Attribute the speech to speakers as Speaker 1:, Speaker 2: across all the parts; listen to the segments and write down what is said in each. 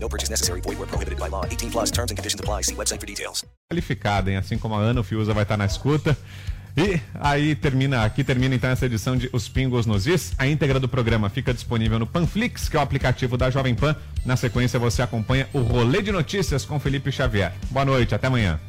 Speaker 1: No purchase necessary. Void where prohibited by law. 18 plus terms and conditions apply. See website for details.
Speaker 2: Qualificada, hein? Assim como a Ana Fiuza vai estar na escuta. E aí termina, aqui termina então essa edição de Os Pingos nos Is. A íntegra do programa fica disponível no Panflix, que é o aplicativo da Jovem Pan. Na sequência você acompanha o Rolê de Notícias com Felipe Xavier. Boa noite, até amanhã.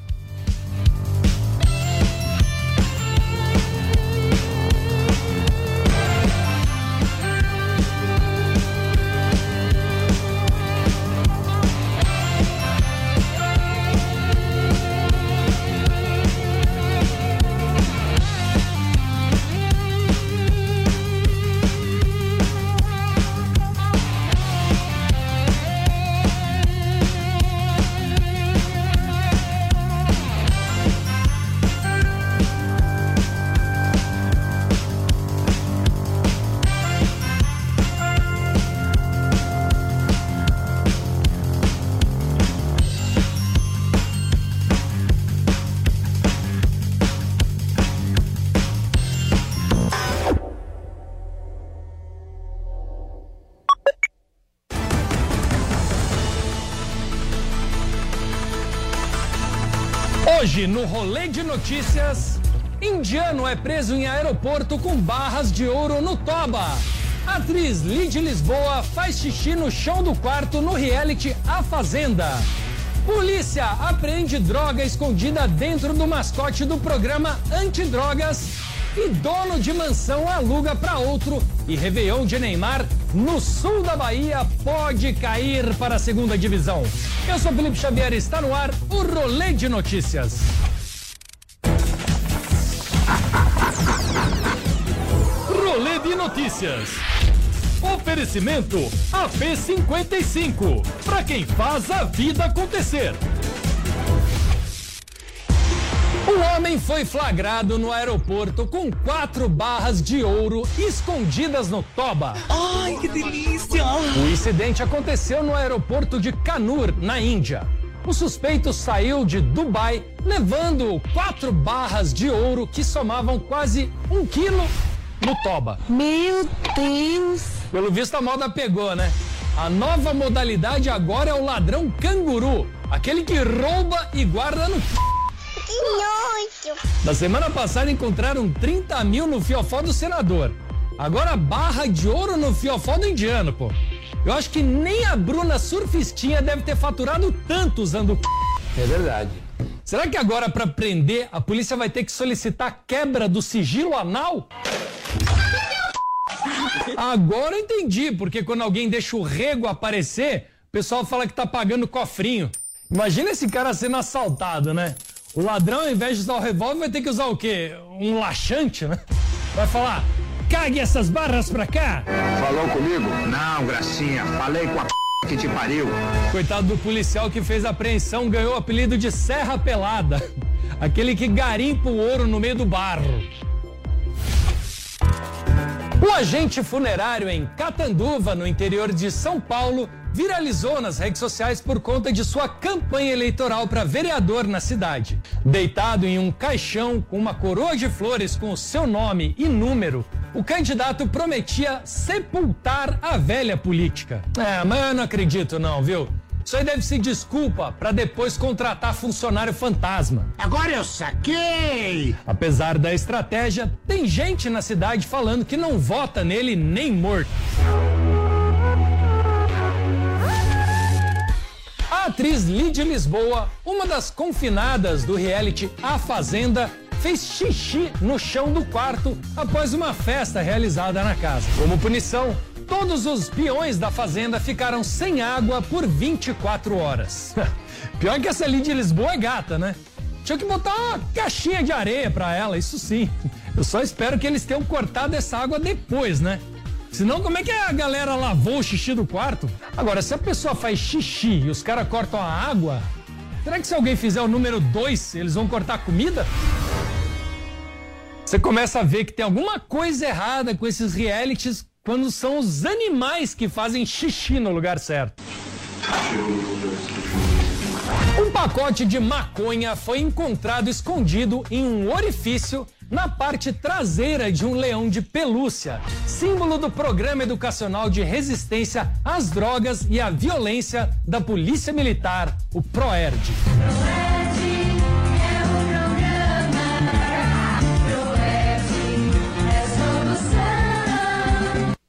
Speaker 3: Hoje, no rolê de notícias, indiano é preso em aeroporto com barras de ouro no toba. Atriz Lid Lisboa faz xixi no chão do quarto no reality A Fazenda. Polícia apreende droga escondida dentro do mascote do programa Antidrogas. E dono de mansão aluga para outro. E Réveillon de Neymar no sul da Bahia pode cair para a segunda divisão. Eu sou Felipe Xavier e está no ar o Rolê de Notícias. Rolê de Notícias. Oferecimento AP55. Para quem faz a vida acontecer. O homem foi flagrado no aeroporto com quatro barras de ouro escondidas no toba.
Speaker 4: Ai, que delícia!
Speaker 3: O incidente aconteceu no aeroporto de Kanur, na Índia. O suspeito saiu de Dubai levando quatro barras de ouro que somavam quase um quilo no toba.
Speaker 4: Meu Deus!
Speaker 3: Pelo visto a moda pegou, né? A nova modalidade agora é o ladrão canguru, aquele que rouba e guarda no
Speaker 4: Que nojo!
Speaker 3: Na semana passada encontraram 30 mil no fiofó do senador. Agora barra de ouro no fiofó do indiano, pô. Eu acho que nem a Bruna surfistinha deve ter faturado tanto usando
Speaker 5: É verdade.
Speaker 3: Será que agora para prender a polícia vai ter que solicitar quebra do sigilo anal? Agora eu entendi, porque quando alguém deixa o rego aparecer, o pessoal fala que tá pagando cofrinho. Imagina esse cara sendo assaltado, né? O ladrão, ao invés de usar o revólver, vai ter que usar o quê? Um laxante, né? Vai falar, cague essas barras pra cá.
Speaker 5: Falou comigo? Não, gracinha. Falei com a p... que te pariu.
Speaker 3: Coitado do policial que fez a apreensão ganhou o apelido de Serra Pelada. Aquele que garimpa o ouro no meio do barro. O agente funerário em Catanduva, no interior de São Paulo, viralizou nas redes sociais por conta de sua campanha eleitoral para vereador na cidade. Deitado em um caixão com uma coroa de flores com o seu nome e número, o candidato prometia sepultar a velha política. É, mas eu não acredito não, viu? Isso aí deve ser desculpa para depois contratar funcionário fantasma.
Speaker 6: Agora eu saquei!
Speaker 3: Apesar da estratégia, tem gente na cidade falando que não vota nele nem morto. Atriz Lidia Lisboa, uma das confinadas do reality A Fazenda, fez xixi no chão do quarto após uma festa realizada na casa. Como punição, todos os peões da fazenda ficaram sem água por 24 horas. Pior que essa Lidia Lisboa é gata, né? Tinha que botar uma caixinha de areia pra ela, isso sim. Eu só espero que eles tenham cortado essa água depois, né? Senão, como é que a galera lavou o xixi do quarto? Agora, se a pessoa faz xixi e os caras cortam a água, Será que se alguém fizer o número 2, eles vão cortar a comida? Você começa a ver que tem alguma coisa errada com esses realities quando são os animais que fazem xixi no lugar certo. Um pacote de maconha foi encontrado escondido em um orifício na parte traseira de um leão de pelúcia, símbolo do programa educacional de resistência às drogas e à violência da Polícia Militar, o PROERD.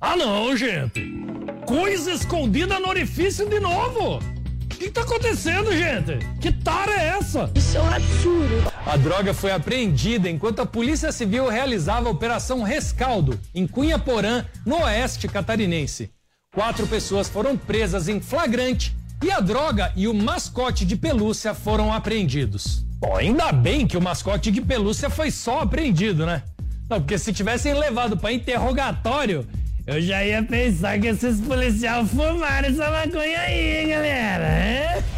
Speaker 3: Ah não, gente! Coisa escondida no orifício de novo! O que tá acontecendo, gente? Que tara é essa?
Speaker 4: Isso é um absurdo.
Speaker 3: A droga foi apreendida enquanto a Polícia Civil realizava a Operação Rescaldo, em Cunha Porã, no oeste catarinense. Quatro pessoas foram presas em flagrante e a droga e o mascote de pelúcia foram apreendidos. Bom, ainda bem que o mascote de pelúcia foi só apreendido, né? Não, porque se tivessem levado para interrogatório, eu já ia pensar que esses policiais fumaram essa maconha aí, hein, galera?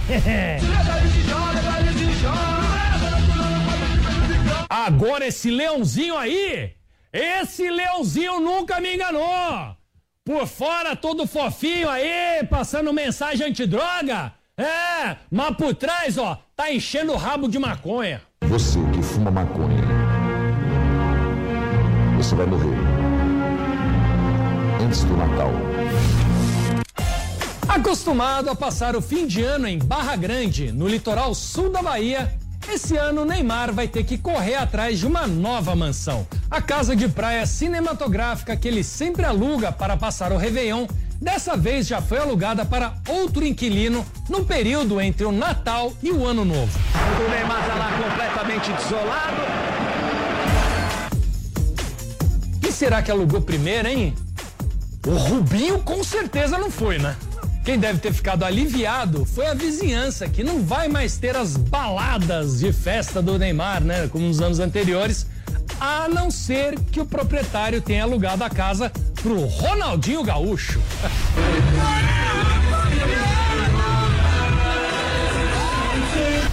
Speaker 3: Agora esse leãozinho aí, esse leãozinho nunca me enganou. Por fora todo fofinho aí, passando mensagem antidroga. É, mas por trás, ó, tá enchendo o rabo de maconha.
Speaker 7: Você que fuma maconha, você vai morrer antes do Natal.
Speaker 3: Acostumado a passar o fim de ano em Barra Grande, no litoral sul da Bahia, esse ano Neymar vai ter que correr atrás de uma nova mansão. A casa de praia cinematográfica que ele sempre aluga para passar o Réveillon, dessa vez já foi alugada para outro inquilino no período entre o Natal e o Ano Novo.
Speaker 6: O Neymar tá lá completamente desolado.
Speaker 3: Quem será que alugou primeiro, hein? O Rubinho com certeza não foi, né? Quem deve ter ficado aliviado foi a vizinhança, que não vai mais ter as baladas de festa do Neymar, né? Como nos anos anteriores, a não ser que o proprietário tenha alugado a casa pro Ronaldinho Gaúcho.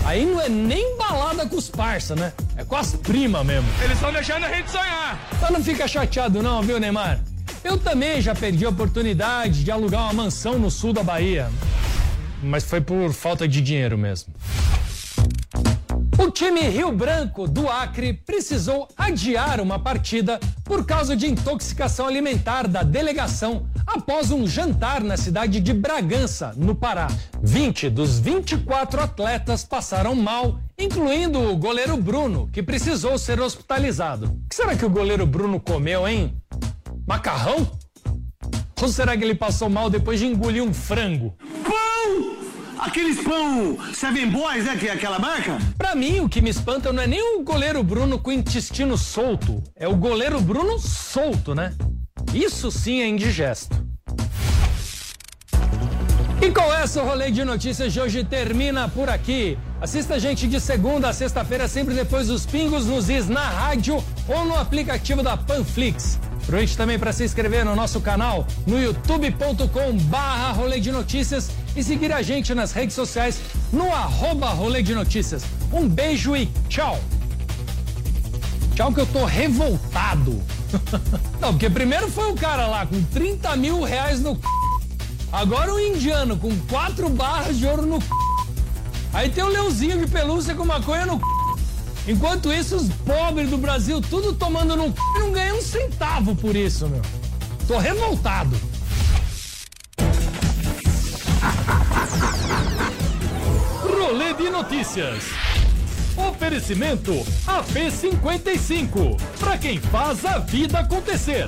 Speaker 3: Aí não é nem balada com os parça, né? É com as primas mesmo.
Speaker 2: Eles estão deixando a gente sonhar.
Speaker 3: Mas não fica chateado não, viu, Neymar? Eu também já perdi a oportunidade de alugar uma mansão no sul da Bahia. Mas foi por falta de dinheiro mesmo. O time Rio Branco do Acre precisou adiar uma partida por causa de intoxicação alimentar da delegação após um jantar na cidade de Bragança, no Pará. 20 dos 24 atletas passaram mal, incluindo o goleiro Bruno, que precisou ser hospitalizado. O que será que o goleiro Bruno comeu, hein? Macarrão? Ou será que ele passou mal depois de engolir um frango?
Speaker 6: Pão! Aqueles pão Seven Boys, né? Que é aquela marca?
Speaker 3: Pra mim, o que me espanta não é nem o goleiro Bruno com o intestino solto, é o goleiro Bruno solto, né? Isso sim é indigesto. E com essa, o rolê de notícias de hoje termina por aqui. Assista a gente de segunda a sexta-feira, sempre depois dos pingos nos is na rádio ou no aplicativo da Panflix. Aproveite também para se inscrever no nosso canal no youtube.com barra rolê de notícias e seguir a gente nas redes sociais no arroba rolê de notícias. Um beijo e tchau! Tchau que eu tô revoltado. Não, porque primeiro foi o cara lá com 30 mil reais no c... Agora o indiano com quatro barras de ouro no c... Aí tem o leãozinho de pelúcia com maconha no c... Enquanto isso, os pobres do Brasil tudo tomando no c... não ganham um centavo por isso, meu. Tô revoltado. Rolê de notícias. Oferecimento AP55. Para quem faz a vida acontecer.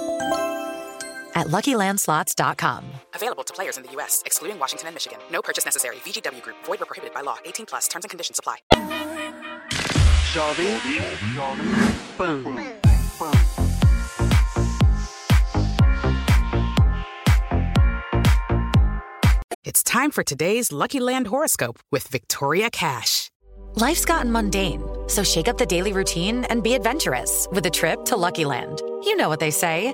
Speaker 8: at LuckyLandSlots.com.
Speaker 9: Available to players in the U.S., excluding Washington and Michigan. No purchase necessary. VGW Group. Void where prohibited by law. 18 plus. Terms and conditions apply.
Speaker 6: Jovem Pan.
Speaker 9: It's time for today's Lucky Land horoscope with Victoria Cash.
Speaker 8: Life's gotten mundane, so shake up the daily routine and be adventurous with a trip to Lucky Land. You know what they say.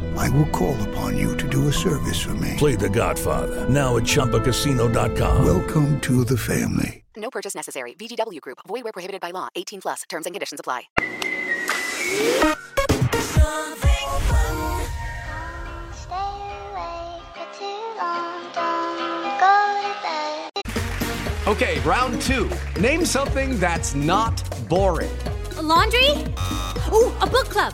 Speaker 10: I will call upon you to do a service for me.
Speaker 11: Play The Godfather now at Choppacasino.com.
Speaker 10: Welcome to the family.
Speaker 12: No purchase necessary. VGW Group. Void where prohibited by law. 18 plus. Terms and conditions apply.
Speaker 13: Okay, round two. Name something that's not boring.
Speaker 14: A laundry? Ooh, a book club.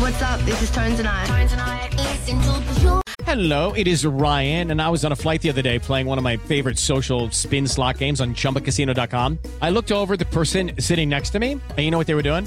Speaker 4: What's up? This is Tones and I. Tones and I. Listen to
Speaker 15: Hello, it is Ryan, and I was on a flight the other day playing one of my favorite social spin slot games on chumbacasino.com. I looked over the person sitting next to me, and you know what they were doing?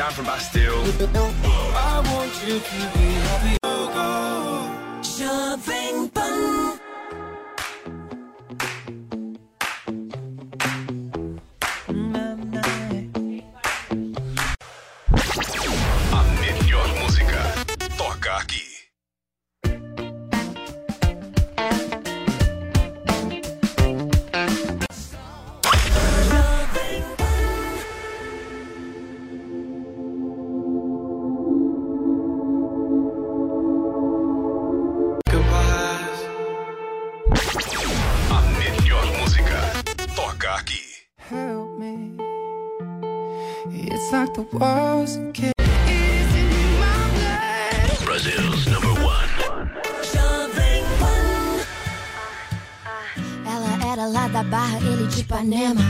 Speaker 11: Dan from Bastille.
Speaker 4: I want you to be happy. Fun.
Speaker 11: A
Speaker 4: It's like the walls can
Speaker 11: Brazil's number one.
Speaker 4: Ela era lá da Barra, ele de Ipanema.